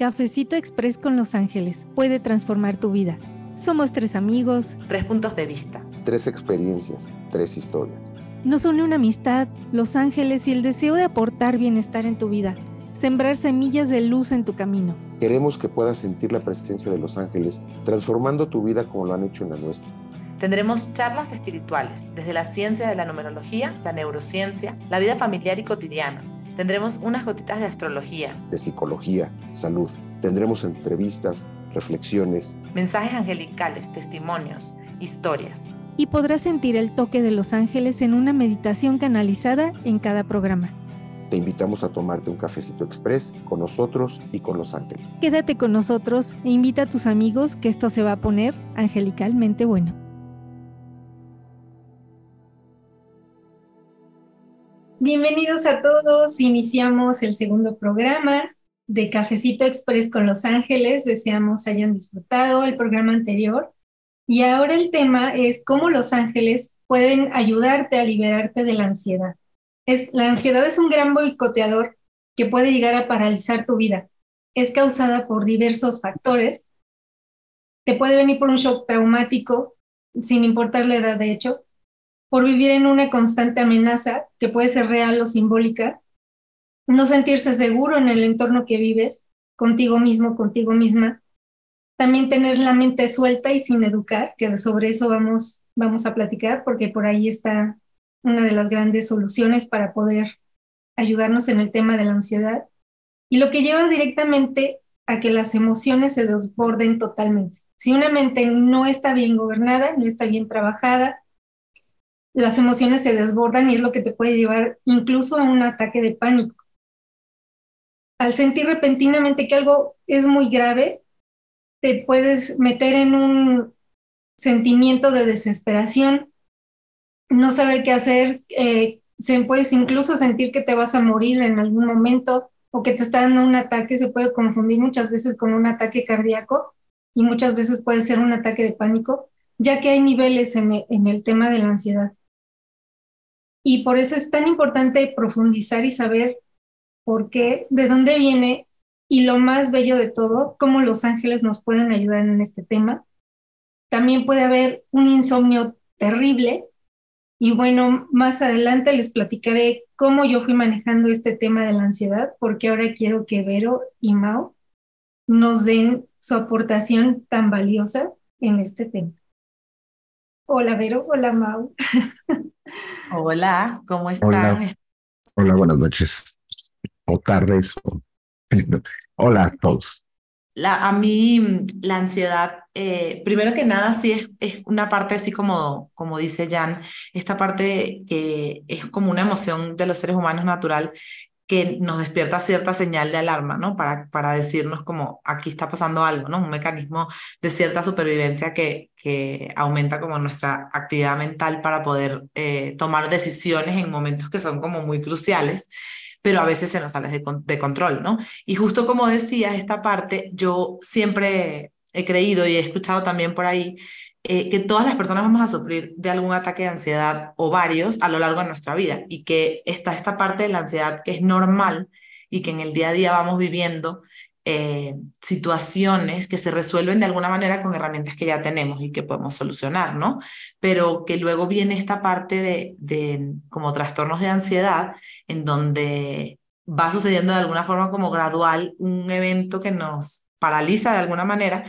Cafecito Express con Los Ángeles puede transformar tu vida. Somos tres amigos. Tres puntos de vista. Tres experiencias. Tres historias. Nos une una amistad, Los Ángeles y el deseo de aportar bienestar en tu vida. Sembrar semillas de luz en tu camino. Queremos que puedas sentir la presencia de Los Ángeles transformando tu vida como lo han hecho en la nuestra. Tendremos charlas espirituales desde la ciencia de la numerología, la neurociencia, la vida familiar y cotidiana Tendremos unas gotitas de astrología, de psicología, salud. Tendremos entrevistas, reflexiones, mensajes angelicales, testimonios, historias. Y podrás sentir el toque de los ángeles en una meditación canalizada en cada programa. Te invitamos a tomarte un cafecito express con nosotros y con los ángeles. Quédate con nosotros e invita a tus amigos que esto se va a poner angelicalmente bueno. Bienvenidos a todos. Iniciamos el segundo programa de Cafecito Express con Los Ángeles. Deseamos hayan disfrutado el programa anterior. Y ahora el tema es cómo Los Ángeles pueden ayudarte a liberarte de la ansiedad. La ansiedad es un gran boicoteador que puede llegar a paralizar tu vida. Es causada por diversos factores. Te puede venir por un shock traumático, sin importar la edad de hecho, por vivir en una constante amenaza que puede ser real o simbólica, no sentirse seguro en el entorno que vives, contigo mismo, contigo misma, también tener la mente suelta y sin educar, que sobre eso vamos, vamos a platicar, porque por ahí está una de las grandes soluciones para poder ayudarnos en el tema de la ansiedad, y lo que lleva directamente a que las emociones se desborden totalmente. Si una mente no está bien gobernada, no está bien trabajada, las emociones se desbordan y es lo que te puede llevar incluso a un ataque de pánico. Al sentir repentinamente que algo es muy grave, te puedes meter en un sentimiento de desesperación, no saber qué hacer, eh, se puedes incluso sentir que te vas a morir en algún momento o que te está dando un ataque, se puede confundir muchas veces con un ataque cardíaco y muchas veces puede ser un ataque de pánico, ya que hay niveles en el tema de la ansiedad. Y por eso es tan importante profundizar y saber por qué, de dónde viene y lo más bello de todo, cómo los ángeles nos pueden ayudar en este tema. También puede haber un insomnio terrible y bueno, más adelante les platicaré cómo yo fui manejando este tema de la ansiedad, porque ahora quiero que Vero y Mao nos den su aportación tan valiosa en este tema. Hola Vero, hola Mau. Hola, ¿cómo están? Hola, buenas noches o tardes. Hola a todos. La, a mí la ansiedad, eh, primero que nada, sí es, es, una parte así como, como dice Jan, esta parte que es como una emoción de los seres humanos natural que nos despierta cierta señal de alarma, ¿no? Para, para decirnos como aquí está pasando algo, ¿no? Un mecanismo de cierta supervivencia que, que aumenta como nuestra actividad mental para poder eh, tomar decisiones en momentos que son como muy cruciales pero a veces se nos sale de, de control, ¿no? Y justo como decías, esta parte, yo siempre he creído y he escuchado también por ahí eh, que todas las personas vamos a sufrir de algún ataque de ansiedad o varios a lo largo de nuestra vida y que está esta parte de la ansiedad que es normal y que en el día a día vamos viviendo eh, situaciones que se resuelven de alguna manera con herramientas que ya tenemos y que podemos solucionar, ¿no? Pero que luego viene esta parte de, de como trastornos de ansiedad en donde va sucediendo de alguna forma como gradual un evento que nos paraliza de alguna manera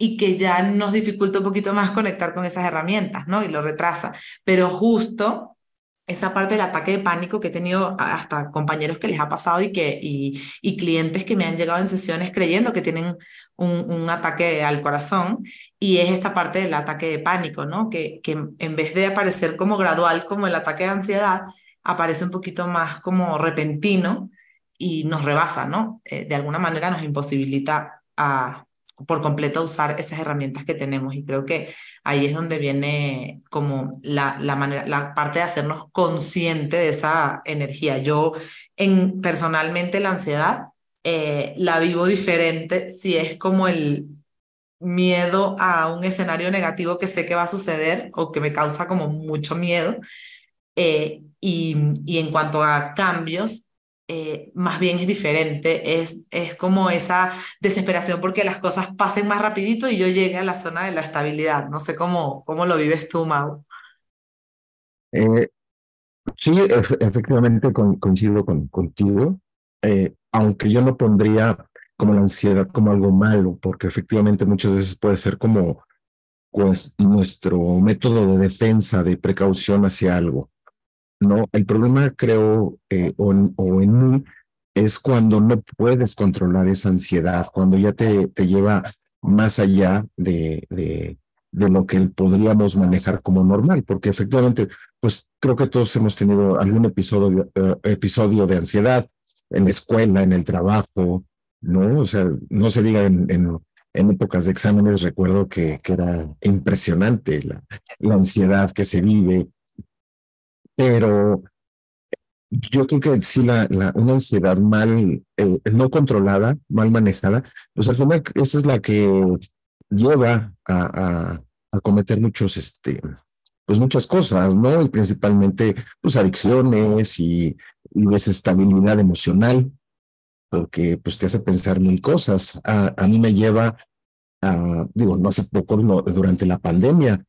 y que ya nos dificulta un poquito más conectar con esas herramientas, ¿no? Y lo retrasa. Pero justo esa parte del ataque de pánico que he tenido hasta compañeros que les ha pasado y, que, y, clientes que me han llegado en sesiones creyendo que tienen un, un, ataque al corazón y es esta parte del ataque de pánico, ¿no? Que, que en vez de aparecer como gradual como el ataque de ansiedad, aparece un poquito más como repentino y nos rebasa, ¿no? Eh, de alguna manera nos imposibilita a, por completo usar esas herramientas que tenemos y creo que ahí es donde viene como la, la, manera, la parte de hacernos consciente de esa energía. Yo en, personalmente la ansiedad eh, la vivo diferente si es como el miedo a un escenario negativo que sé que va a suceder o que me causa como mucho miedo. Eh, y, y en cuanto a cambios, eh, más bien es diferente, es, es como esa desesperación porque las cosas pasen más rapidito y yo llegue a la zona de la estabilidad. No sé cómo, cómo lo vives tú, Mau. Eh, sí, efectivamente coincido con, contigo, eh, aunque yo no pondría como la ansiedad como algo malo, porque efectivamente muchas veces puede ser como pues, nuestro método de defensa, de precaución hacia algo. No, el problema creo, eh, o, en mí, es cuando no puedes controlar esa ansiedad, cuando ya te, te lleva más allá de, de, lo que podríamos manejar como normal, porque efectivamente, pues creo que todos hemos tenido algún episodio, eh, episodio de ansiedad en la escuela, en el trabajo, ¿no? O sea, no se diga en, en, en épocas de exámenes, recuerdo que, que era impresionante la, la ansiedad que se vive, pero yo creo que sí, la, una ansiedad mal, eh, no controlada, mal manejada, pues al final esa es la que lleva a, a, a, cometer muchos, este, pues muchas cosas, ¿no? Y principalmente, pues adicciones y, y desestabilidad emocional, porque pues te hace pensar mil cosas. A, a mí me lleva a, digo, no hace poco, no, durante la pandemia,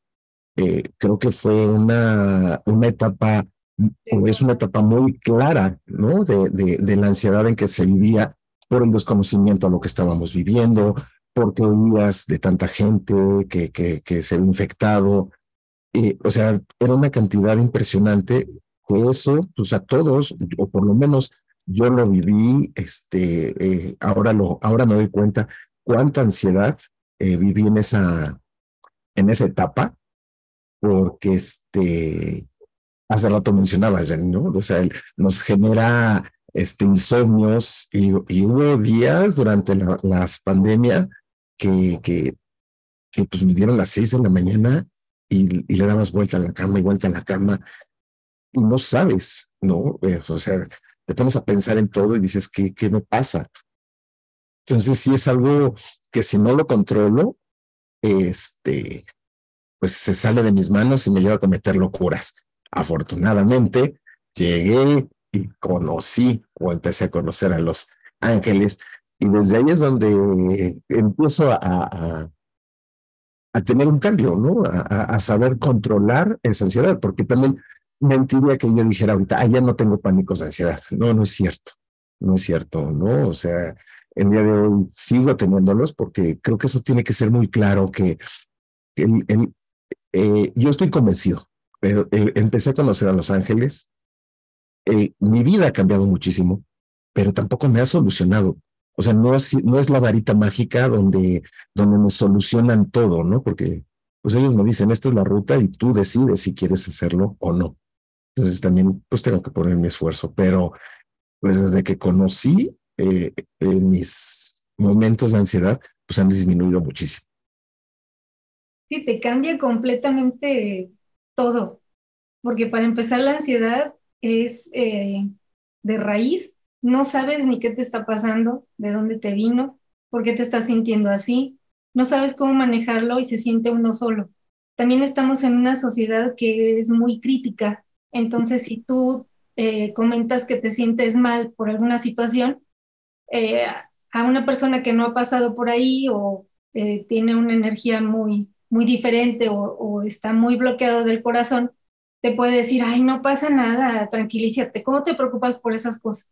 eh, creo que fue una, una etapa, o es una etapa muy clara, ¿no? De, de, de, la ansiedad en que se vivía por el desconocimiento a lo que estábamos viviendo, porque oías de tanta gente que, que, que se había infectado. Y, o sea, era una cantidad impresionante que eso, pues a todos, o por lo menos yo lo viví, este, eh, ahora, lo, ahora me doy cuenta cuánta ansiedad eh, viví en esa, en esa etapa porque este, hace rato mencionabas, ¿no? O sea, nos genera este, insomnios y, y hubo días durante la, las pandemias que, que, que pues me dieron las seis de la mañana y, y, le dabas vuelta a la cama y vuelta a la cama y no sabes, ¿no? Eh, o sea, te pones a pensar en todo y dices, ¿qué, qué me pasa? Entonces sí es algo que si no lo controlo, este, pues se sale de mis manos y me lleva a cometer locuras. Afortunadamente, llegué y conocí o empecé a conocer a los ángeles y desde ahí es donde empiezo a, a, a tener un cambio, ¿no? A, a, saber controlar esa ansiedad, porque también mentiría que yo dijera ahorita, ah, ya no tengo pánicos de ansiedad. No, no es cierto, no es cierto, ¿no? O sea, el día de hoy sigo teniéndolos porque creo que eso tiene que ser muy claro que el, el, eh, yo estoy convencido. Eh, empecé a conocer a Los Ángeles. Eh, mi vida ha cambiado muchísimo, pero tampoco me ha solucionado. O sea, no es, no es la varita mágica donde, donde me solucionan todo, ¿no? Porque pues ellos me dicen, esta es la ruta y tú decides si quieres hacerlo o no. Entonces también pues tengo que poner mi esfuerzo, pero pues desde que conocí eh, mis momentos de ansiedad, pues han disminuido muchísimo. Sí, te cambia completamente todo, porque para empezar la ansiedad es eh, de raíz, no sabes ni qué te está pasando, de dónde te vino, por qué te estás sintiendo así, no sabes cómo manejarlo y se siente uno solo. También estamos en una sociedad que es muy crítica, entonces si tú eh, comentas que te sientes mal por alguna situación, eh, a una persona que no ha pasado por ahí o tiene una energía muy muy diferente o, o, está muy bloqueado del corazón, te puede decir, ay, no pasa nada, tranquilízate, ¿cómo te preocupas por esas cosas?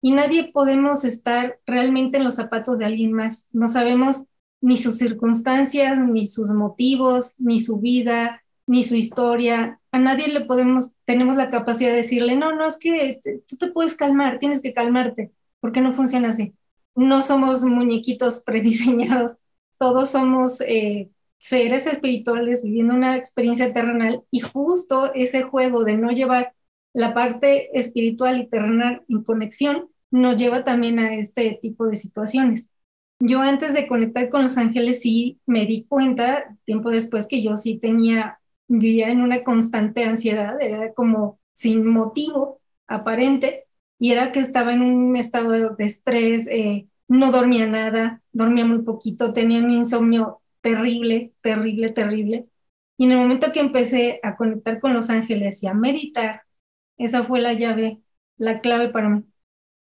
Y nadie podemos estar realmente en los zapatos de alguien más. No sabemos ni sus circunstancias, ni sus motivos, ni su vida, ni su historia. A nadie le podemos, tenemos la capacidad de decirle, no, no, es que tú te puedes calmar, tienes que calmarte, porque no funciona así. No somos muñequitos prediseñados, todos somos eh, seres espirituales viviendo una experiencia terrenal y justo ese juego de no llevar la parte espiritual y terrenal en conexión nos lleva también a este tipo de situaciones. Yo antes de conectar con los ángeles sí me di cuenta, tiempo después, que yo sí tenía, vivía en una constante ansiedad, era como sin motivo aparente, y era que estaba en un estado de estrés, eh, no dormía nada, dormía muy poquito, tenía un insomnio terrible, terrible, terrible. Y en el momento que empecé a conectar con los ángeles y a meditar, esa fue la llave, la clave para mí.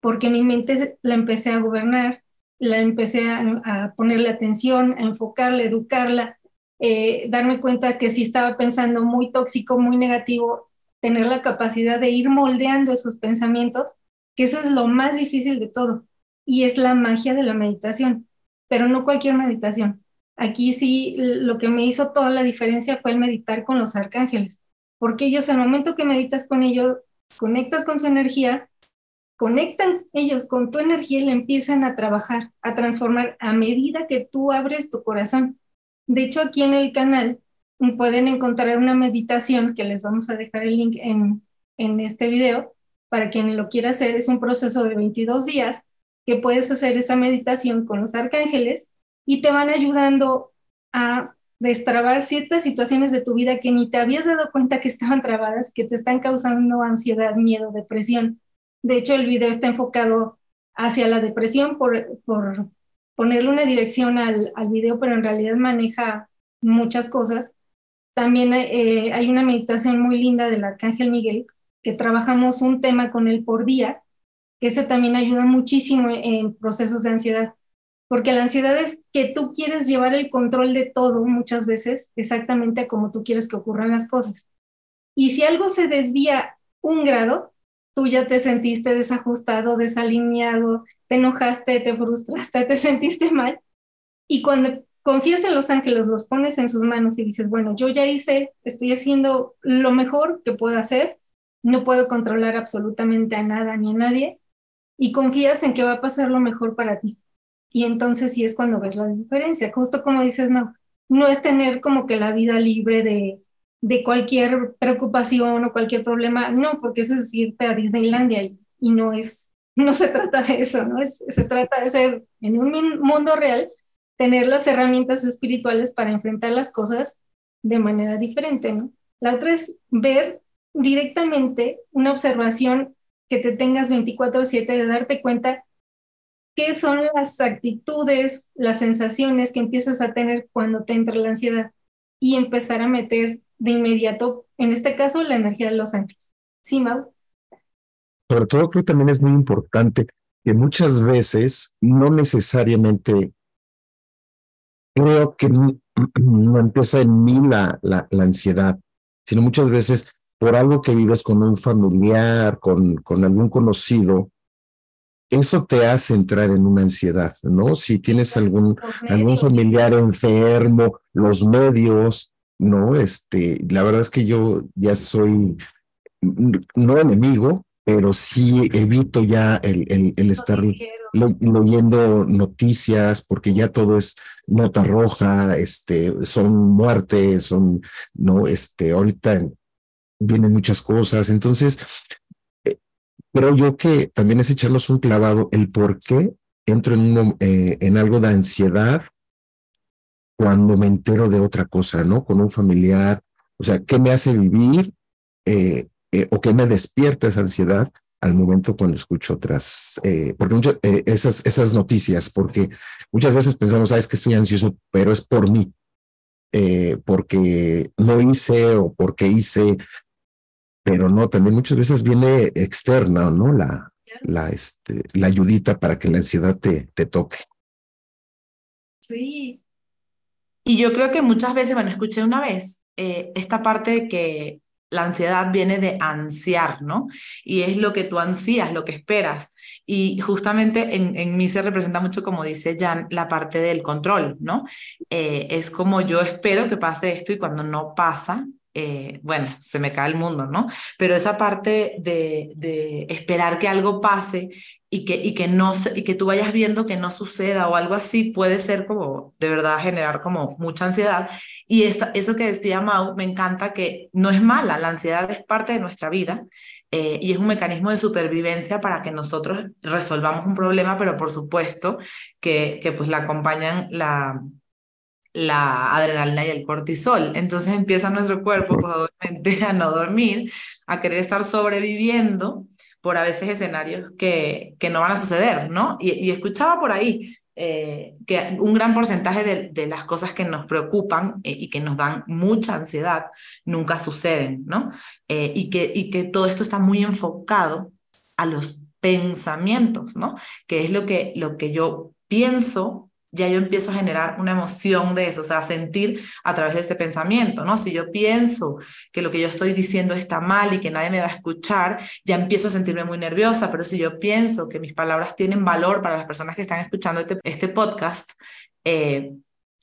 porque mi mente la empecé a gobernar, la empecé a, ponerle atención, a enfocarla, educarla, eh, darme cuenta que si estaba pensando muy tóxico, muy negativo, tener la capacidad de ir moldeando esos pensamientos, que eso es lo más difícil de todo y es la magia de la meditación, pero no cualquier meditación. Aquí sí, lo que me hizo toda la diferencia fue el meditar con los arcángeles, porque ellos al momento que meditas con ellos, conectas con su energía, conectan ellos con tu energía y le empiezan a trabajar, a transformar a medida que tú abres tu corazón. De hecho, aquí en el canal pueden encontrar una meditación que les vamos a dejar el link en, en este video para quien lo quiera hacer. Es un proceso de 22 días que puedes hacer esa meditación con los arcángeles y te van ayudando a destrabar ciertas situaciones de tu vida que ni te habías dado cuenta que estaban trabadas, que te están causando ansiedad, miedo, depresión. De hecho, el video está enfocado hacia la depresión por, por ponerle una dirección al, al video, pero en realidad maneja muchas cosas. También eh, hay una meditación muy linda del Arcángel Miguel, que trabajamos un tema con él por día, que ese también ayuda muchísimo en procesos de ansiedad, porque la ansiedad es que tú quieres llevar el control de todo muchas veces exactamente como tú quieres que ocurran las cosas. Y si algo se desvía un grado, tú ya te sentiste desajustado, desalineado, te enojaste, te frustraste, te sentiste mal. Y cuando confías en los ángeles, los pones en sus manos y dices, bueno, yo ya hice, estoy haciendo lo mejor que puedo hacer, no puedo controlar absolutamente a nada ni a nadie, y confías en que va a pasar lo mejor para ti. Y entonces sí es cuando ves la diferencia. Justo como dices, no, no es tener como que la vida libre de, de cualquier preocupación o cualquier problema, no, porque eso es irte a Disneylandia y, no es, no se trata de eso, ¿no? Es, se trata de ser en un mundo real, tener las herramientas espirituales para enfrentar las cosas de manera diferente, ¿no? La otra es ver directamente una observación que te tengas 24/7 de darte cuenta qué son las actitudes, las sensaciones que empiezas a tener cuando te entra la ansiedad y empezar a meter de inmediato, en este caso, la energía de los ángeles. ¿Sí, Mau? Sobre todo creo que también es muy importante que muchas veces no necesariamente creo que no, empieza en mí la, la, la ansiedad, sino muchas veces por algo que vives con un familiar, con, con algún conocido, eso te hace entrar en una ansiedad, ¿no? Si tienes algún, algún familiar enfermo, los medios, ¿no? Este, la verdad es que yo ya soy, no enemigo, pero sí evito ya el, el, el estar leyendo noticias, porque ya todo es nota roja, este, son muertes, son, no, este, ahorita vienen muchas cosas. Entonces, creo yo que también es echarlos un clavado el por qué entro en, eh, en algo de ansiedad cuando me entero de otra cosa, ¿no? Con un familiar, o sea, ¿qué me hace vivir eh, o qué me despierta esa ansiedad al momento cuando escucho otras, porque esas noticias, porque muchas veces pensamos, ah, es que estoy ansioso, pero es por mí, porque no hice o porque hice pero no, también muchas veces viene externa, ¿no? La, la, este, la ayudita para que la ansiedad te, te toque. Sí. Y yo creo que muchas veces, bueno, escuché una vez eh, esta parte de que la ansiedad viene de ansiar, ¿no? Y es lo que tú ansías, lo que esperas. Y justamente en, en mí se representa mucho, como dice Jan, la parte del control, ¿no? Eh, es como yo espero que pase esto y cuando no pasa, eh, bueno, se me cae el mundo, ¿no? Pero esa parte de, de esperar que algo pase y que, y, que no, y que tú vayas viendo que no suceda o algo así puede ser como, de verdad, generar como mucha ansiedad. Y esta, eso que decía Mau, me encanta que no es mala, la ansiedad es parte de nuestra vida. Eh, y es un mecanismo de supervivencia para que nosotros resolvamos un problema, pero por supuesto que, que pues la acompañan la, la adrenalina y el cortisol. Entonces empieza nuestro cuerpo, pues, a no dormir, a querer estar sobreviviendo por a veces escenarios que, que no van a suceder, ¿no? Y, escuchaba por ahí eh, que un gran porcentaje de, de, las cosas que nos preocupan eh, y que nos dan mucha ansiedad nunca suceden, ¿no? Eh, y, que, y que todo esto está muy enfocado a los pensamientos, ¿no? Que es lo que, lo que yo pienso, ya yo empiezo a generar una emoción de eso, o sea, sentir a través de ese pensamiento, ¿no? Si yo pienso que lo que yo estoy diciendo está mal y que nadie me va a escuchar, ya empiezo a sentirme muy nerviosa, pero si yo pienso que mis palabras tienen valor para las personas que están escuchando este, este podcast, eh,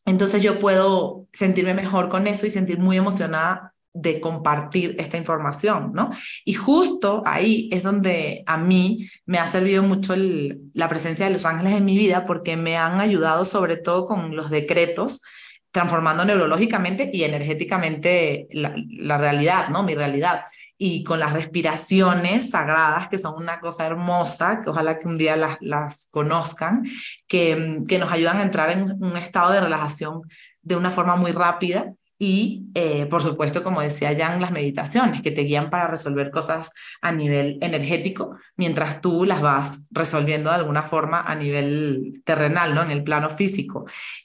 entonces yo puedo sentirme mejor con eso y sentir muy emocionada de compartir esta información, ¿no? Y justo ahí es donde a mí me ha servido mucho la presencia de los ángeles en mi vida porque me han ayudado sobre todo con los decretos, transformando neurológicamente y energéticamente la, realidad, ¿no? Mi realidad. Y con las respiraciones sagradas, que son una cosa hermosa, que ojalá que un día las, las conozcan, que, que nos ayudan a entrar en un estado de relajación de una forma muy rápida y, eh, por supuesto, como decía Jan, las meditaciones que te guían para resolver cosas a nivel energético, mientras tú las vas resolviendo de alguna forma a nivel terrenal, ¿no? En el plano físico.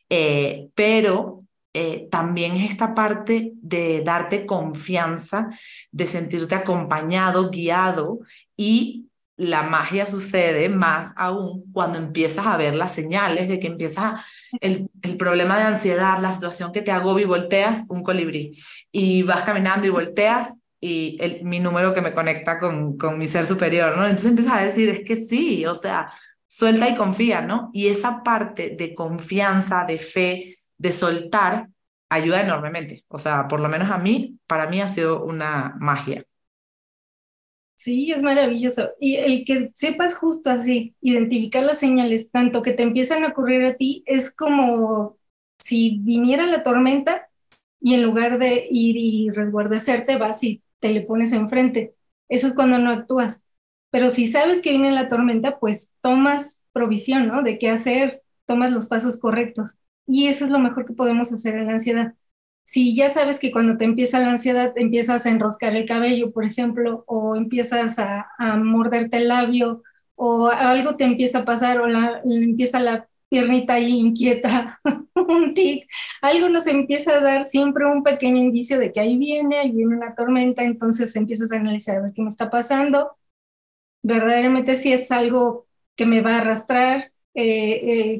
Eh, pero eh, también es esta parte de darte confianza, de sentirte acompañado, guiado y la magia sucede más aún cuando empiezas a ver las señales de que empieza el, el, problema de ansiedad, la situación que te agobia y volteas un colibrí y vas caminando y volteas y mi número que me conecta con, con mi ser superior, ¿no? Entonces empiezas a decir, es que sí, o sea, suelta y confía, ¿no? Y esa parte de confianza, de fe, de soltar, ayuda enormemente. O sea, por lo menos a mí, para mí ha sido una magia. Sí, es maravilloso. Y el que sepas justo así, identificar las señales, tanto que te empiezan a ocurrir a ti, es como si viniera la tormenta y en lugar de ir y resguardecerte, vas y te le pones enfrente. Eso es cuando no actúas. Pero si sabes que viene la tormenta, pues tomas provisión, ¿no? De qué hacer, tomas los pasos correctos. Y eso es lo mejor que podemos hacer en la ansiedad si ya sabes que cuando te empieza la ansiedad empiezas a enroscar el cabello, por ejemplo, o empiezas a, morderte el labio, o algo te empieza a pasar, o la, empieza la piernita ahí inquieta, un tic, algo nos empieza a dar siempre un pequeño indicio de que ahí viene, ahí viene una tormenta, entonces empiezas a analizar a ver qué me está pasando, verdaderamente si es algo que me va a arrastrar, eh,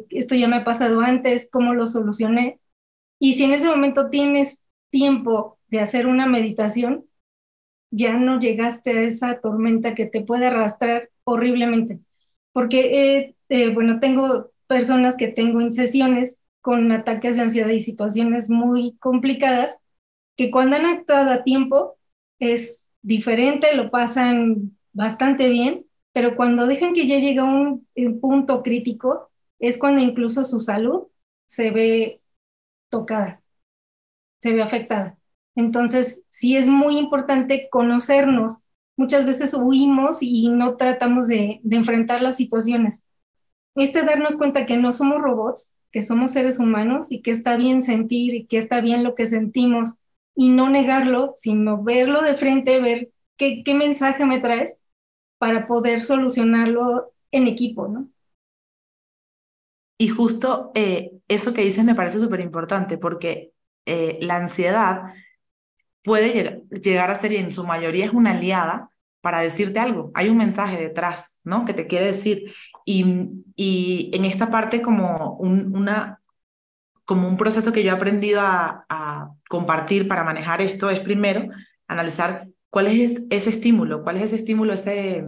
eh, esto ya me ha pasado antes, cómo lo solucioné, y si en ese momento tienes tiempo de hacer una meditación, ya no llegaste a esa tormenta que te puede arrastrar horriblemente. Porque, eh, eh, bueno, tengo personas que tengo en sesiones con ataques de ansiedad y situaciones muy complicadas, que cuando han actuado a tiempo es diferente, lo pasan bastante bien, pero cuando dejan que ya llega un, un punto crítico, es cuando incluso su salud se ve tocada, se ve afectada. Entonces, sí es muy importante conocernos. Muchas veces huimos y no tratamos de, enfrentar las situaciones. Este darnos cuenta que no somos robots, que somos seres humanos y que está bien sentir y que está bien lo que sentimos y no negarlo, sino verlo de frente, ver qué, qué mensaje me traes para poder solucionarlo en equipo, ¿no? Y justo eh, eso que dices me parece súper importante porque eh, la ansiedad puede llegar, a ser y en su mayoría es una aliada para decirte algo. Hay un mensaje detrás, ¿no? Que te quiere decir. Y, y en esta parte como un, una, como un proceso que yo he aprendido a, a compartir para manejar esto es primero analizar cuál es ese estímulo, cuál es ese estímulo, ese,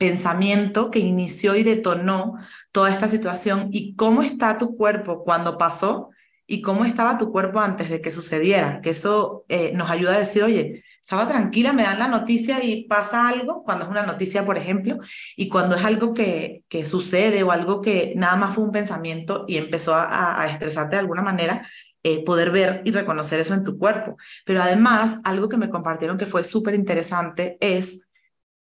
pensamiento que inició y detonó toda esta situación y cómo está tu cuerpo cuando pasó y cómo estaba tu cuerpo antes de que sucediera, que eso eh, nos ayuda a decir, oye, estaba tranquila, me dan la noticia y pasa algo, cuando es una noticia, por ejemplo, y cuando es algo que, que sucede o algo que nada más fue un pensamiento y empezó a, a estresarte de alguna manera, eh, poder ver y reconocer eso en tu cuerpo. Pero además, algo que me compartieron que fue súper interesante es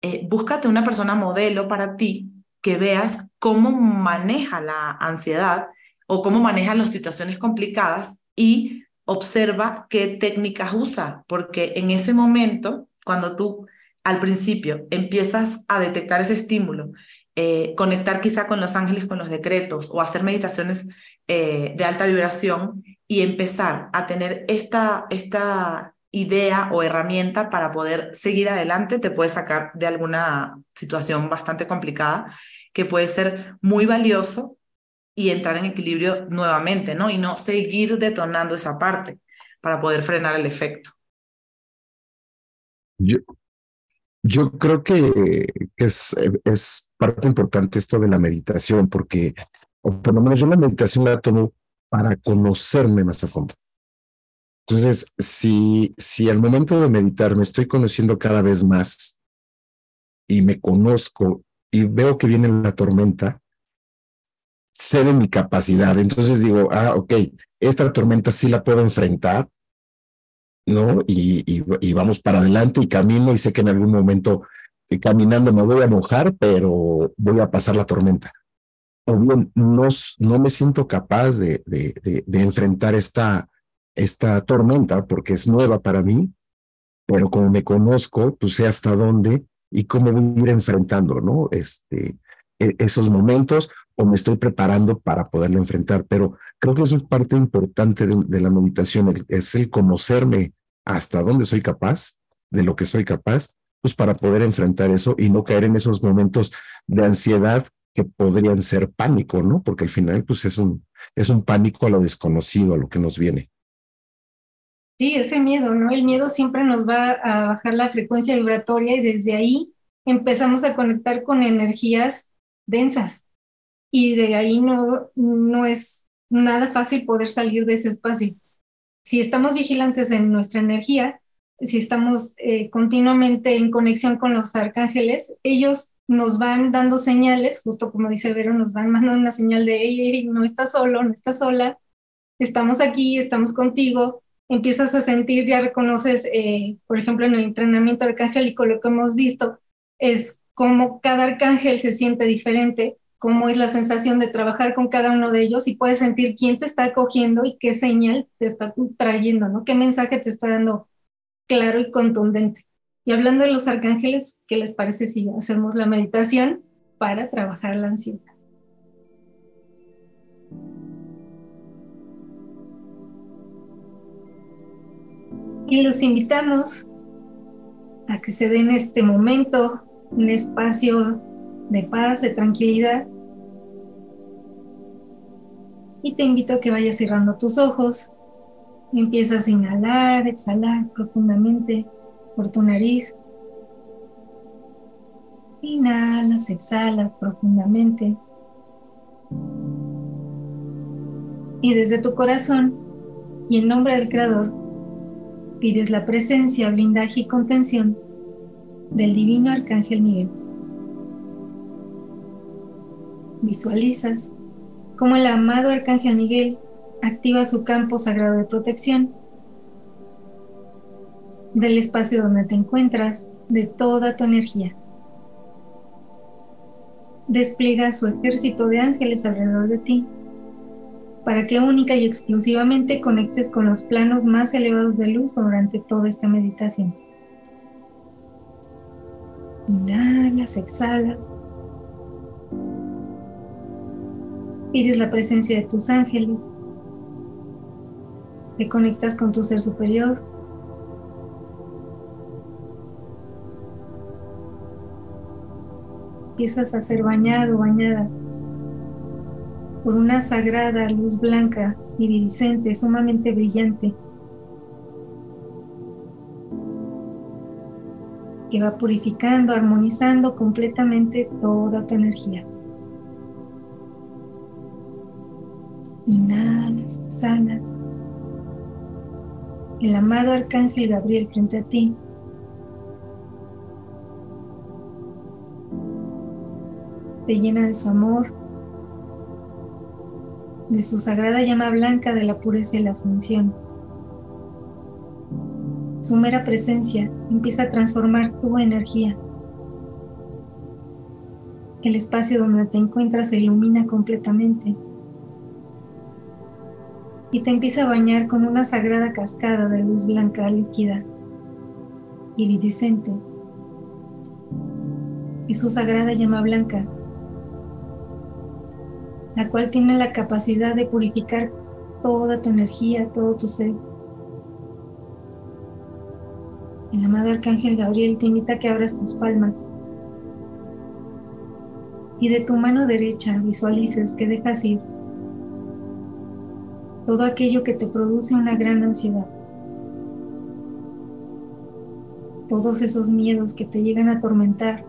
eh, búscate una persona modelo para ti que veas cómo maneja la ansiedad o cómo maneja las situaciones complicadas y observa qué técnicas usa, porque en ese momento, cuando tú al principio empiezas a detectar ese estímulo, eh, conectar quizá con los ángeles, con los decretos o hacer meditaciones eh, de alta vibración y empezar a tener esta, esta idea o herramienta para poder seguir adelante, te puede sacar de alguna situación bastante complicada, que puede ser muy valioso y entrar en equilibrio nuevamente, ¿no? Y no seguir detonando esa parte para poder frenar el efecto. Yo, yo creo que, es, es parte importante esto de la meditación, porque, o por lo menos yo la meditación la tomo para conocerme más a fondo. Entonces, si, si al momento de meditar me estoy conociendo cada vez más y me conozco y veo que viene la tormenta, sé de mi capacidad. Entonces digo, ah, ok, esta tormenta sí la puedo enfrentar, ¿no? Y, y, vamos para adelante y camino y sé que en algún momento eh, caminando me voy a mojar, pero voy a pasar la tormenta. O bien, no, no me siento capaz de, de, de, enfrentar esta, esta tormenta porque es nueva para mí, pero como me conozco, pues sé hasta dónde y cómo voy a ir enfrentando, ¿no? Este, e, esos momentos o me estoy preparando para poderlo enfrentar. Pero creo que eso es parte importante de, la meditación, es el conocerme hasta dónde soy capaz, de lo que soy capaz, pues para poder enfrentar eso y no caer en esos momentos de ansiedad que podrían ser pánico, ¿no? Porque al final, pues es un, es un pánico a lo desconocido, a lo que nos viene. Sí, ese miedo, ¿no? El miedo siempre nos va a bajar la frecuencia vibratoria y desde ahí empezamos a conectar con energías densas. Y de ahí no, no es nada fácil poder salir de ese espacio. Si estamos vigilantes en nuestra energía, si estamos eh, continuamente en conexión con los arcángeles, ellos nos van dando señales, justo como dice Vero, nos van mandando una señal de, hey, no estás solo, no estás sola, estamos aquí, estamos contigo, empiezas a sentir, ya reconoces, eh, por ejemplo, en el entrenamiento arcangélico, lo que hemos visto es cómo cada arcángel se siente diferente, cómo es la sensación de trabajar con cada uno de ellos y puedes sentir quién te está acogiendo y qué señal te está trayendo, ¿no? ¿Qué mensaje te está dando claro y contundente? Y hablando de los arcángeles, ¿qué les parece si hacemos la meditación para trabajar la ansiedad? Y los invitamos a que se den este momento, un espacio de paz, de tranquilidad. Y te invito a que vayas cerrando tus ojos. Empiezas a inhalar, exhalar profundamente por tu nariz. Inhalas, exhalas profundamente. Y desde tu corazón y en nombre del Creador, pides la presencia, blindaje y contención del divino Arcángel Miguel. Visualizas cómo el amado Arcángel Miguel activa su campo sagrado de protección del espacio donde te encuentras, de toda tu energía. Despliega su ejército de ángeles alrededor de ti para que única y exclusivamente conectes con los planos más elevados de luz durante toda esta meditación. Inhalas, exhalas. Pides la presencia de tus ángeles. Te conectas con tu ser superior. Empiezas a ser bañado, bañada por una sagrada luz blanca, iridiscente, sumamente brillante, que va purificando, armonizando completamente toda tu energía. Inhalas, sanas. El amado arcángel Gabriel frente a ti te llena de su amor, de su sagrada llama blanca de la pureza y la ascensión. Su mera presencia empieza a transformar tu energía. El espacio donde te encuentras se ilumina completamente y te empieza a bañar con una sagrada cascada de luz blanca líquida, iridiscente. Y su sagrada llama blanca la cual tiene la capacidad de purificar toda tu energía, todo tu ser. El amado Arcángel Gabriel te invita a que abras tus palmas y de tu mano derecha visualices que dejas ir todo aquello que te produce una gran ansiedad. Todos esos miedos que te llegan a atormentar.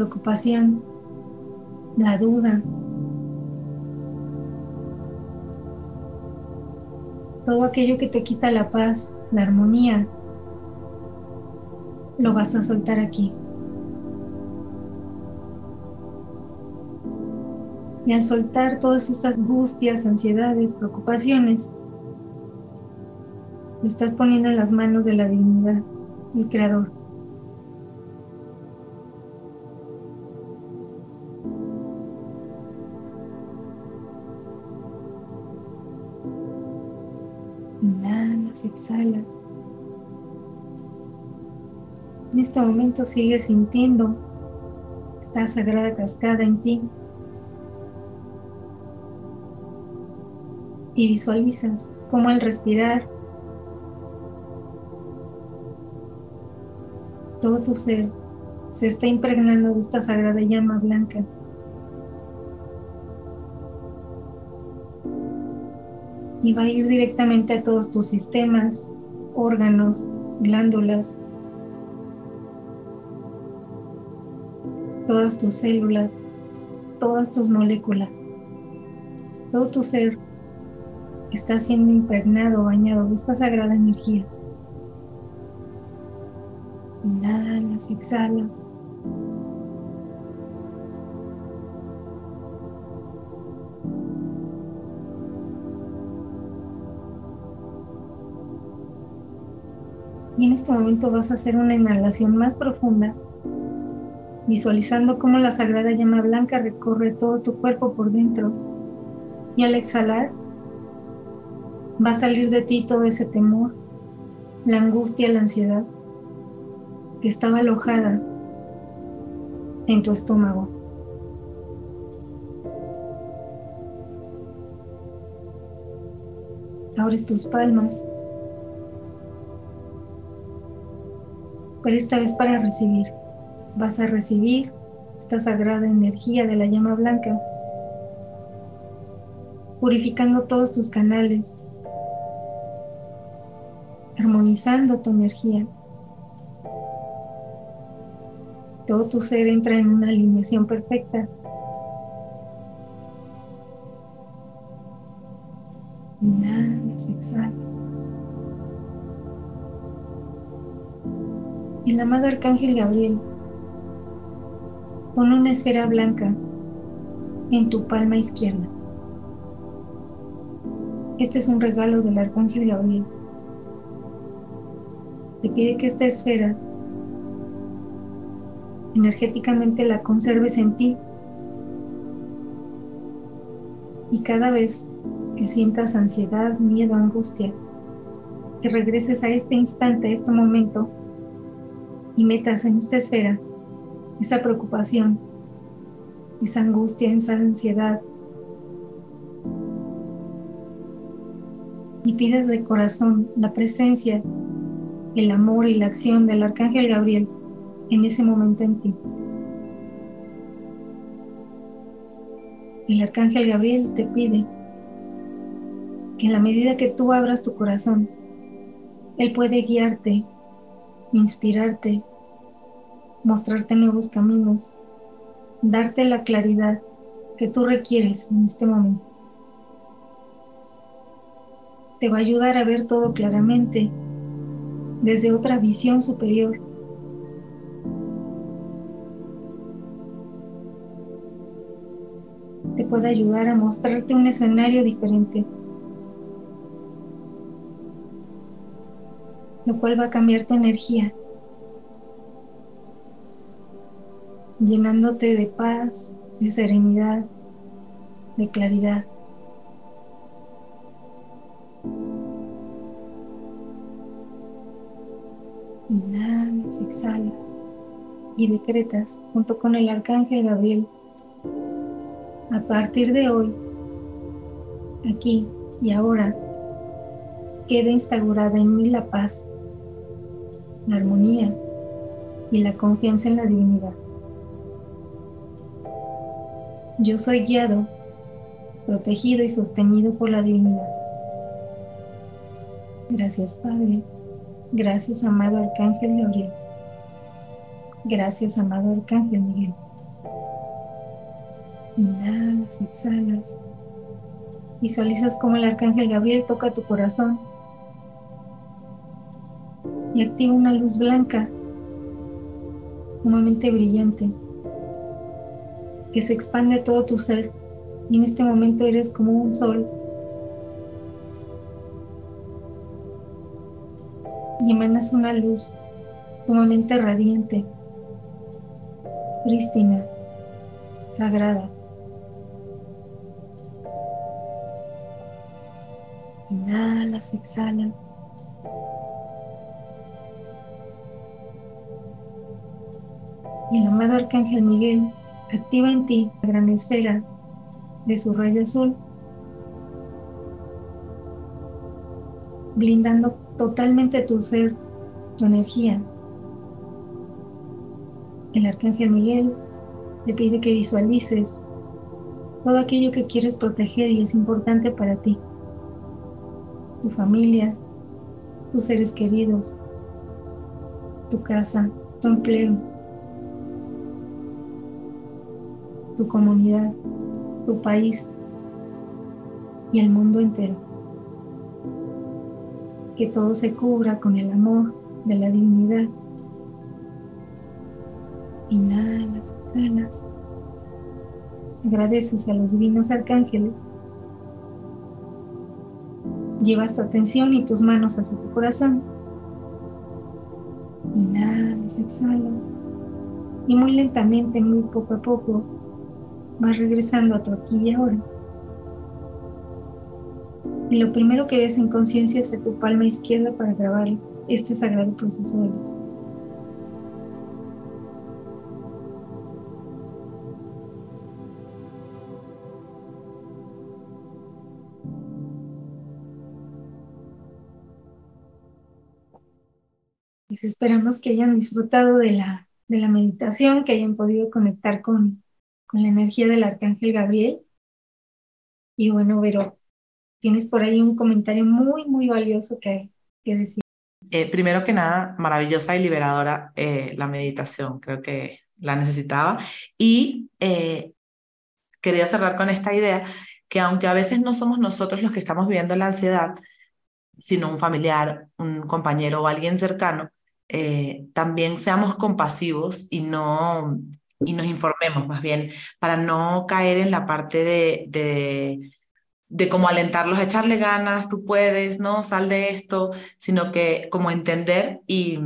Preocupación, la duda, todo aquello que te quita la paz, la armonía, lo vas a soltar aquí. Y al soltar todas estas angustias, ansiedades, preocupaciones, lo estás poniendo en las manos de la divinidad, el Creador. Exhalas. En este momento sigues sintiendo esta sagrada cascada en ti. Y visualizas cómo al respirar todo tu ser se está impregnando de esta sagrada llama blanca. Y va a ir directamente a todos tus sistemas, órganos, glándulas, todas tus células, todas tus moléculas, todo tu ser está siendo impregnado, bañado de esta sagrada energía. Inhalas, exhalas. En este momento vas a hacer una inhalación más profunda visualizando cómo la sagrada llama blanca recorre todo tu cuerpo por dentro. Y al exhalar, va a salir de ti todo ese temor, la angustia, la ansiedad que estaba alojada en tu estómago. Abres tus palmas, pero esta vez para recibir vas a recibir esta sagrada energía de la llama blanca, purificando todos tus canales, armonizando tu energía. Todo tu ser entra en una alineación perfecta. El amado Arcángel Gabriel Pon una esfera blanca en tu palma izquierda. Este es un regalo del Arcángel Gabriel. Te pide que esta esfera energéticamente la conserves en ti y cada vez que sientas ansiedad, miedo, angustia, que regreses a este instante, a este momento y metas en esta esfera esa preocupación, esa angustia, esa ansiedad. Y pides de corazón la presencia, el amor y la acción del Arcángel Gabriel en ese momento en ti. El Arcángel Gabriel te pide que en la medida que tú abras tu corazón, Él puede guiarte, inspirarte mostrarte nuevos caminos, darte la claridad que tú requieres en este momento. Te va a ayudar a ver todo claramente desde otra visión superior. Te puede ayudar a mostrarte un escenario diferente, lo cual va a cambiar tu energía llenándote de paz, de serenidad, de claridad. Inhalas, exhalas y decretas junto con el arcángel Gabriel. A partir de hoy, aquí y ahora, quede instaurada en mí la paz, la armonía y la confianza en la divinidad. Yo soy guiado, protegido y sostenido por la divinidad. Gracias Padre, gracias amado Arcángel Gabriel, gracias amado Arcángel Miguel. Inhalas, exhalas. Visualizas cómo el Arcángel Gabriel toca tu corazón y activa una luz blanca, sumamente brillante, que se expande todo tu ser y en este momento eres como un sol. Y emanas una luz sumamente radiante, prístina, sagrada. Inhalas, exhalas. Y el amado Arcángel Miguel activa en ti la gran esfera de su rayo azul, blindando totalmente tu ser, tu energía. El Arcángel Miguel te pide que visualices todo aquello que quieres proteger y es importante para ti tu familia, tus seres queridos, tu casa, tu empleo, tu comunidad, tu país y el mundo entero. Que todo se cubra con el amor de la divinidad. Inhalas, exhalas. Agradeces a los divinos arcángeles Llevas tu atención y tus manos hacia tu corazón. Inhalas, exhalas. Y muy lentamente, muy poco a poco, vas regresando a tu aquí y ahora. Y lo primero que ves en conciencia es a tu palma izquierda para grabar este sagrado proceso de luz. Pues esperamos que hayan disfrutado de la, de la meditación, que hayan podido conectar con, con la energía del Arcángel Gabriel. Y bueno, Vero, tienes por ahí un comentario muy, muy valioso que, que decir. Eh, primero que nada, maravillosa y liberadora eh, la meditación, creo que la necesitaba. Y eh, quería cerrar con esta idea que aunque a veces no somos nosotros los que estamos viviendo la ansiedad, sino un familiar, un compañero o alguien cercano, también seamos compasivos y no y nos informemos más bien para no caer en la parte de, de, de como alentarlos a echarle ganas, tú puedes, no, sal de esto, sino que como entender y,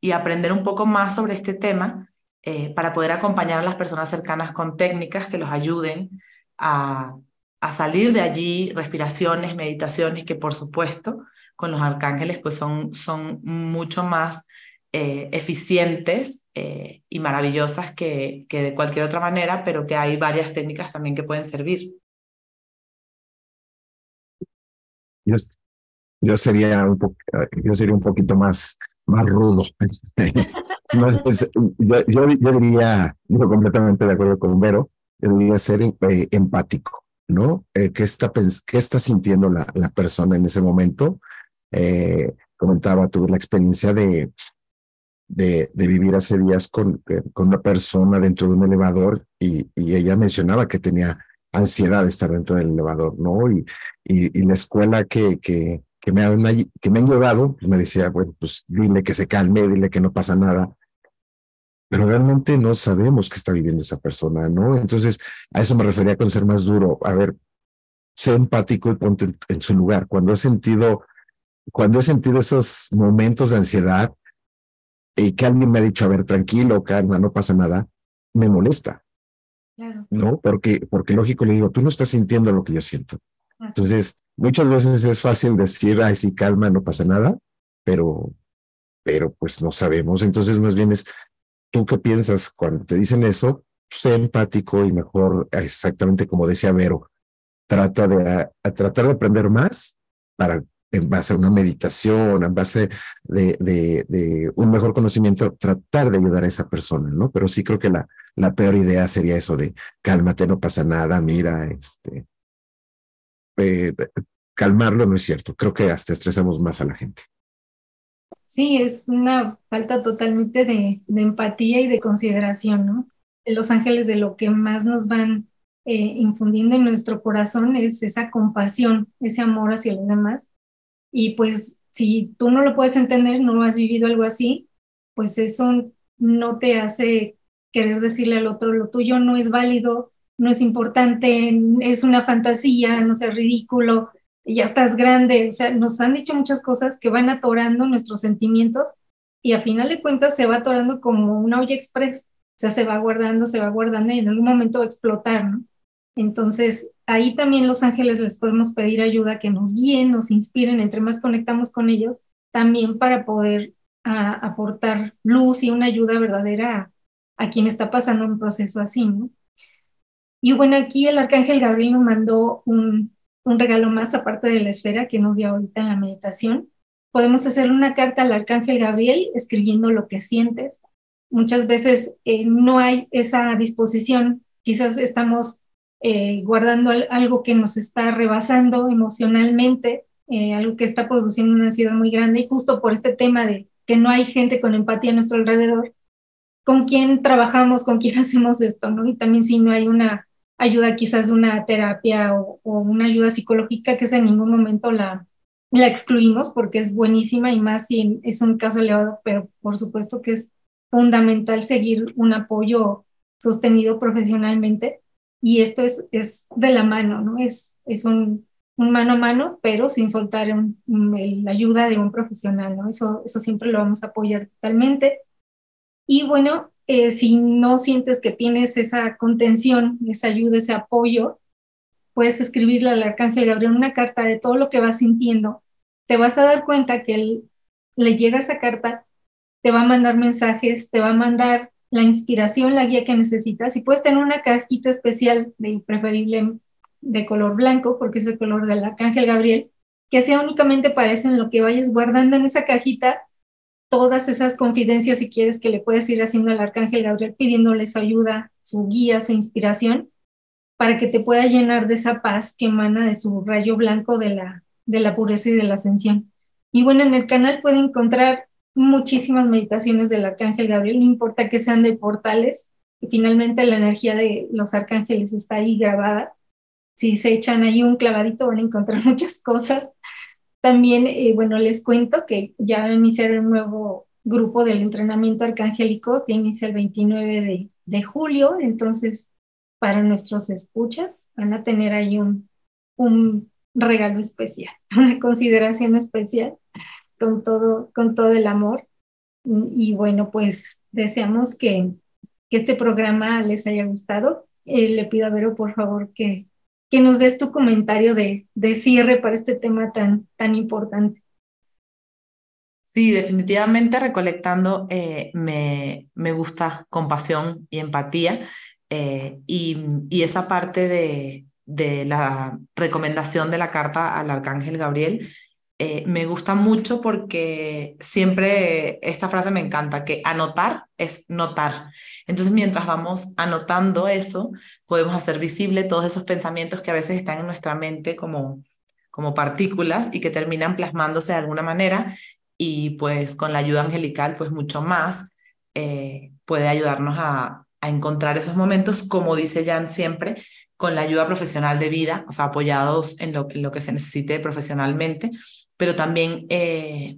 y aprender un poco más sobre este tema eh, para poder acompañar a las personas cercanas con técnicas que los ayuden a, a salir de allí, respiraciones, meditaciones, que por supuesto con los arcángeles pues son, son mucho más eh, eficientes eh, y maravillosas que, que de cualquier otra manera, pero que hay varias técnicas también que pueden servir. Yo, sería un yo sería un poquito más, más rudo. yo, yo, diría, yo completamente de acuerdo con Vero, yo diría ser eh, empático, ¿no? ¿qué, está, ¿Qué está sintiendo la, la persona en ese momento? comentaba, tuve la experiencia de, de, vivir hace días con, eh, con una persona dentro de un elevador y, y, ella mencionaba que tenía ansiedad de estar dentro del elevador, ¿no? Y, y, la escuela que, que, que, me han, que me han llevado, pues me decía, bueno, pues dile que se calme, dile que no pasa nada. Pero realmente no sabemos qué está viviendo esa persona, ¿no? Entonces, a eso me refería con ser más duro. A ver, sé empático y ponte en, en su lugar. Cuando he sentido, cuando he sentido esos momentos de ansiedad, y que alguien me ha dicho, a ver, tranquilo, calma, no pasa nada, me molesta. Claro. ¿No? Porque, porque lógico le digo, tú no estás sintiendo lo que yo siento. Entonces, muchas veces es fácil decir, ay, sí, calma, no pasa nada, pero, pero pues no sabemos. Entonces, más bien es, ¿tú qué piensas cuando te dicen eso? Sé empático y mejor, exactamente como decía Vero, trata de, tratar de aprender más para en base a una meditación, en base de, un mejor conocimiento, tratar de ayudar a esa persona, ¿no? Pero sí creo que la, peor idea sería eso de cálmate, no pasa nada, mira, este, eh, calmarlo no es cierto. Creo que hasta estresamos más a la gente. Sí, es una falta totalmente de, empatía y de consideración, ¿no? Los ángeles de lo que más nos van eh, infundiendo en nuestro corazón es esa compasión, ese amor hacia los demás y pues si tú no lo puedes entender, no has vivido algo así, pues eso no te hace querer decirle al otro, lo tuyo no es válido, no es importante, es una fantasía, no sea ridículo, ya estás grande. O sea, nos han dicho muchas cosas que van atorando nuestros sentimientos y a final de cuentas se va atorando como una olla express. O sea, se va guardando, se va guardando y en algún momento va a explotar, ¿no? Entonces, ahí también los ángeles les podemos pedir ayuda, que nos guíen, nos inspiren, entre más conectamos con ellos, también para poder aportar luz y una ayuda verdadera a, quien está pasando un proceso así, ¿no? Y bueno, aquí el arcángel Gabriel nos mandó un, un regalo más aparte de la esfera que nos dio ahorita en la meditación. Podemos hacer una carta al arcángel Gabriel escribiendo lo que sientes. Muchas veces eh, no hay esa disposición, quizás estamos eh, guardando algo que nos está rebasando emocionalmente, eh, algo que está produciendo una ansiedad muy grande y justo por este tema de que no hay gente con empatía a nuestro alrededor, con quién trabajamos, con quién hacemos esto, ¿no? Y también si no hay una ayuda quizás una terapia o, una ayuda psicológica que en ningún momento la, la excluimos porque es buenísima y más si es un caso elevado, pero por supuesto que es fundamental seguir un apoyo sostenido profesionalmente y esto es, es de la mano, ¿no? Es, es un, un mano a mano, pero sin soltar la ayuda de un profesional, ¿no? Eso, eso siempre lo vamos a apoyar totalmente. Y bueno, eh, si no sientes que tienes esa contención, esa ayuda, ese apoyo, puedes escribirle al arcángel Gabriel una carta de todo lo que vas sintiendo. Te vas a dar cuenta que él le llega esa carta, te va a mandar mensajes, te va a mandar la inspiración, la guía que necesitas y puedes tener una cajita especial de preferible de color blanco porque es el color del arcángel Gabriel, que sea únicamente para eso en lo que vayas guardando en esa cajita todas esas confidencias si quieres que le puedes ir haciendo al arcángel Gabriel pidiéndole su ayuda, su guía, su inspiración para que te pueda llenar de esa paz que emana de su rayo blanco de la, de la pureza y de la ascensión. Y bueno, en el canal pueden encontrar muchísimas meditaciones del arcángel Gabriel, no importa que sean de portales, y finalmente la energía de los arcángeles está ahí grabada. Si se echan ahí un clavadito van a encontrar muchas cosas. También, eh, bueno, les cuento que ya va a iniciar un nuevo grupo del entrenamiento arcangélico que inicia el 29 de, de julio, entonces para nuestros escuchas van a tener ahí un, un regalo especial, una consideración especial con todo, con todo el amor. Y bueno, pues deseamos que, que este programa les haya gustado. Eh, le pido a Vero, por favor, que, que nos des tu comentario de, de cierre para este tema tan, tan importante. Sí, definitivamente recolectando eh, me, me gusta compasión y empatía eh, y, y, esa parte de, de la recomendación de la carta al arcángel Gabriel eh, me gusta mucho porque siempre esta frase me encanta, que anotar es notar. Entonces, mientras vamos anotando eso, podemos hacer visible todos esos pensamientos que a veces están en nuestra mente como, como partículas y que terminan plasmándose de alguna manera y pues con la ayuda angelical, pues mucho más eh, puede ayudarnos a, a encontrar esos momentos, como dice Jan siempre, con la ayuda profesional de vida, o sea, apoyados en lo, en lo que se necesite profesionalmente pero también eh,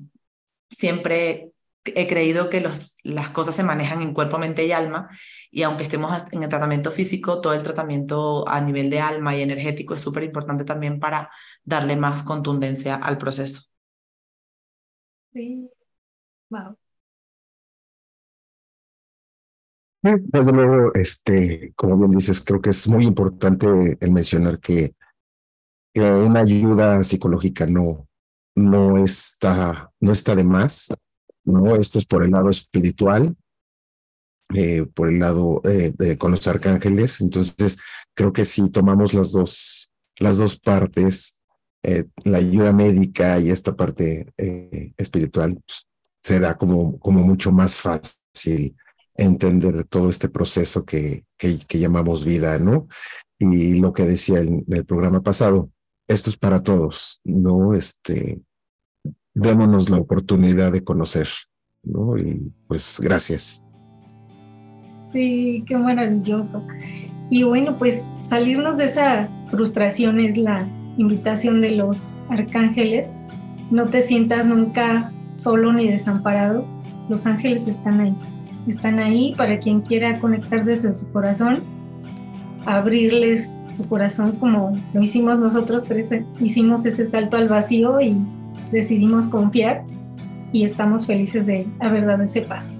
siempre he creído que los, las cosas se manejan en cuerpo, mente y alma, y aunque estemos en el tratamiento físico, todo el tratamiento a nivel de alma y energético es súper importante también para darle más contundencia al proceso. Sí, wow. Desde luego, este, como bien dices, creo que es muy importante el mencionar que, que una ayuda psicológica no, no está, no está de más, ¿no? Esto es por el lado espiritual, eh, por el lado eh, de, con los arcángeles. Entonces, creo que si tomamos las dos, las dos partes eh, la ayuda médica y esta parte eh, espiritual pues, será como, como mucho más fácil entender todo este proceso que, que, llamamos vida, ¿no? Y lo que decía en el programa pasado, esto es para todos, ¿no? Este, démonos la oportunidad de conocer, ¿no? Y pues gracias. Sí, qué maravilloso. Y bueno, pues salirnos de esa frustración es la invitación de los arcángeles. No te sientas nunca solo ni desamparado. Los ángeles están ahí. Están ahí para quien quiera conectar desde su corazón, abrirles su corazón como lo hicimos nosotros tres, hicimos ese salto al vacío y decidimos confiar y estamos felices de haber dado ese paso.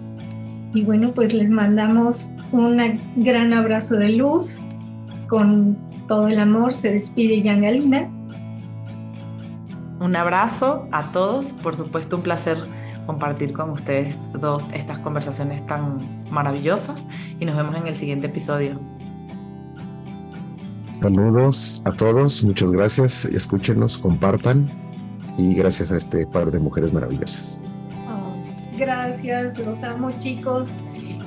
Y bueno, pues les mandamos un gran abrazo de luz con todo el amor. Se despide Jan Galina. Un abrazo a todos, por supuesto un placer compartir con ustedes dos estas conversaciones tan maravillosas y nos vemos en el siguiente episodio. Saludos a todos, muchas gracias, escúchenos, compartan y gracias a este par de mujeres maravillosas. gracias, los amo chicos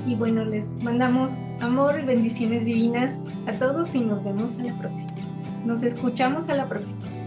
y bueno, les mandamos amor y bendiciones divinas a todos y nos vemos a la próxima. Nos escuchamos a la próxima.